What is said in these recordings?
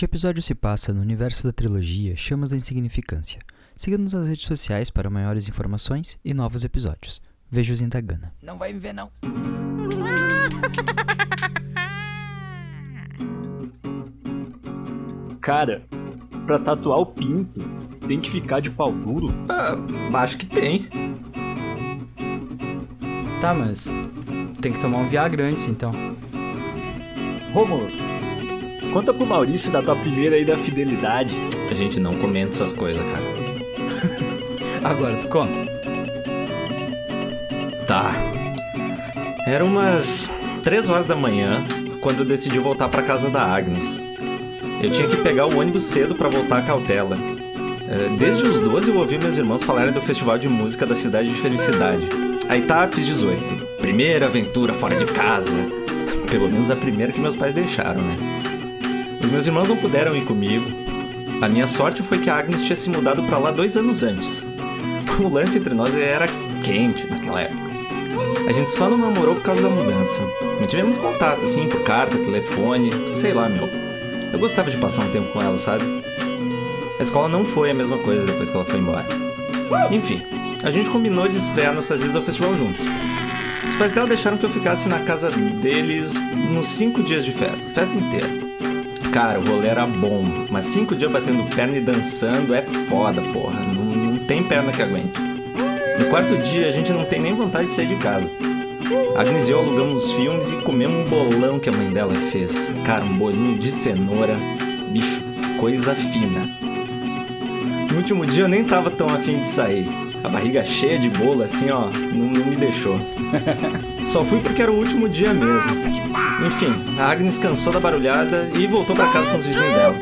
Este episódio se passa no universo da trilogia Chamas da Insignificância. Siga-nos nas redes sociais para maiores informações e novos episódios. Veja-os em Tagana. Não vai me ver, não. Cara, pra tatuar o pinto, tem que ficar de pau duro? Ah, acho que tem. Tá, mas tem que tomar um Viagra antes, então. Rômulo, conta pro Maurício da tua primeira aí da fidelidade. A gente não comenta essas coisas, cara. Agora, tu conta. Tá. Era umas 3 horas da manhã quando eu decidi voltar pra casa da Agnes. Eu tinha que pegar o ônibus cedo pra voltar à cautela. É, Desde os 12 eu ouvi meus irmãos falarem do festival de música da cidade de Felicidade. Aí tá, fiz 18. Primeira aventura fora de casa. Pelo menos a primeira que meus pais deixaram, né? Os meus irmãos não puderam ir comigo. A minha sorte foi que a Agnes tinha se mudado pra lá dois anos antes. O lance entre nós era quente naquela época. A gente só não namorou por causa da mudança. Mantivemos contato, assim, por carta, telefone, sei lá, meu. Eu gostava de passar um tempo com ela, sabe? A escola não foi a mesma coisa depois que ela foi embora. Enfim, a gente combinou de estrear nossas idas ao festival juntos. Os pais dela deixaram que eu ficasse na casa deles nos cinco dias de festa, festa inteira. Cara, o rolê era bom, mas cinco dias batendo perna e dançando é foda, porra. Não, não tem perna que aguente. No quarto dia, a gente não tem nem vontade de sair de casa. Agnes e eu alugamos os filmes e comemos um bolão que a mãe dela fez. Cara, um bolinho de cenoura. Bicho, coisa fina. No último dia eu nem tava tão afim de sair. A barriga cheia de bolo, assim, ó, não, não me deixou. Só fui porque era o último dia mesmo. Enfim, a Agnes cansou da barulhada e voltou pra casa com os vizinhos dela.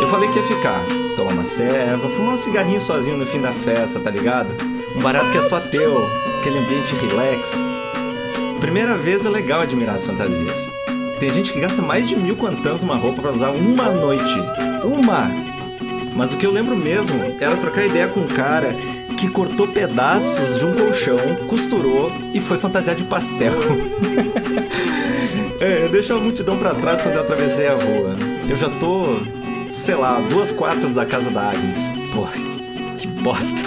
Eu falei que ia ficar, tomar uma serva, fumar um cigarrinho sozinho no fim da festa, tá ligado? Um barato que é só teu, aquele ambiente relax. Primeira vez é legal admirar as fantasias. Tem gente que gasta mais de mil quantãs numa roupa pra usar uma noite. Uma! Mas o que eu lembro mesmo era trocar ideia com um cara que cortou pedaços de um colchão, costurou e foi fantasiar de pastel. é, eu deixo a multidão pra trás quando eu atravessei a rua. Eu já tô, sei lá, duas quadras da casa da Agnes. Porra, que bosta.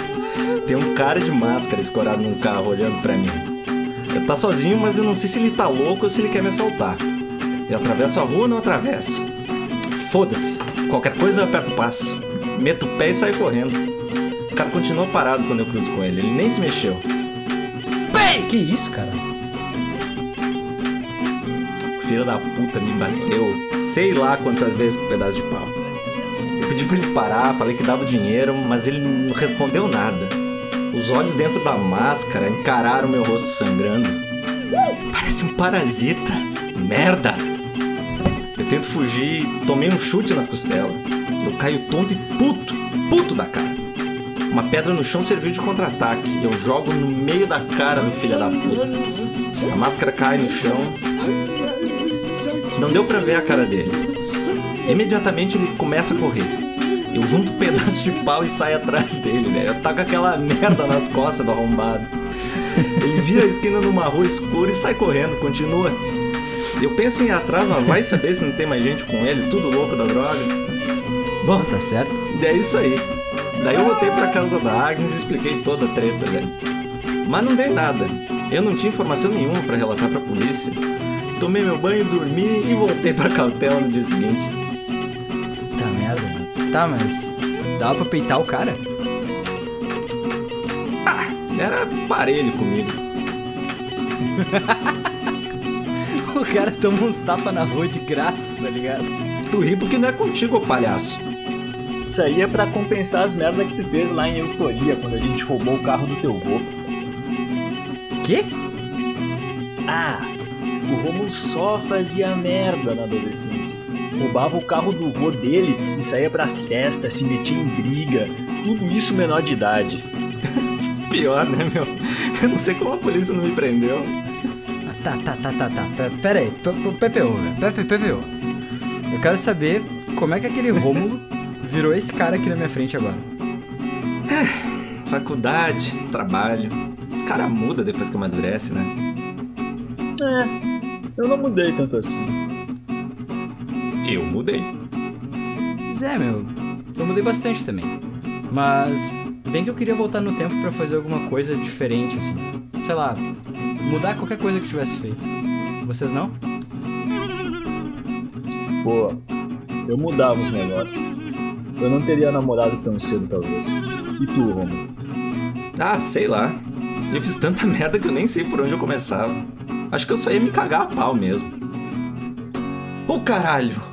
Tem um cara de máscara escorado num carro olhando pra mim. Eu tá sozinho, mas eu não sei se ele tá louco ou se ele quer me assaltar. Eu atravesso a rua ou não atravesso? Foda-se. Qualquer coisa eu aperto o passo. Meto o pé e saio correndo. O cara continuou parado quando eu cruzo com ele. Ele nem se mexeu. Que isso, cara? Filho da puta me bateu sei lá quantas vezes com um pedaço de pau. Eu pedi pra ele parar, falei que dava o dinheiro, mas ele não respondeu nada. Os olhos dentro da máscara encararam meu rosto sangrando. Parece um parasita. Merda! Eu tento fugir e tomei um chute nas costelas. Eu caio tonto e puto, puto da cara. Uma pedra no chão serviu de contra-ataque. Eu jogo no meio da cara do filho da puta. A máscara cai no chão. Não deu pra ver a cara dele. Imediatamente ele começa a correr. Eu junto um pedaço de pau e saio atrás dele, velho. Eu taco aquela merda nas costas do arrombado. Ele vira a esquina numa rua escura e sai correndo, continua. Eu penso em ir atrás, mas vai saber se não tem mais gente com ele, tudo louco da droga. Bom, tá certo. E é isso aí. Daí eu voltei pra casa da Agnes e expliquei toda a treta, velho. Mas não dei nada. Eu não tinha informação nenhuma pra relatar pra polícia. Tomei meu banho, dormi e voltei pra cautela no dia seguinte. Tá merda. Tá, mas dava pra peitar o cara? Era parelho comigo. O cara toma uns tapas na rua de graça, tá ligado? Tu ri porque não é contigo, ô palhaço. Isso aí é pra compensar as merdas que tu fez lá em Euforia, quando a gente roubou o carro do teu vô. Quê? Ah, o Romulo só fazia merda na adolescência. Roubava o carro do vô dele e saía pras festas, se metia em briga. Tudo isso menor de idade. Pior, né, meu? Eu não sei como a polícia não me prendeu. Ah, Tá, tá, tá, tá, tá. Pe- Pera aí, PPO, PPO. Eu quero saber como é que aquele Rômulo virou esse cara aqui na minha frente agora. Faculdade, trabalho. O cara muda depois que amadurece, né? É, eu não mudei tanto assim. Eu mudei. Pois é, meu. Eu mudei bastante também. Mas bem que eu queria voltar no tempo pra fazer alguma coisa diferente, assim. Sei lá, mudar qualquer coisa que tivesse feito. Vocês não? Pô, eu mudava os negócios. Eu não teria namorado tão cedo, talvez. E tu, Romulo? Ah, sei lá. Eu fiz tanta merda que eu nem sei por onde eu começava. Acho que eu só ia me cagar a pau mesmo. Ô caralho!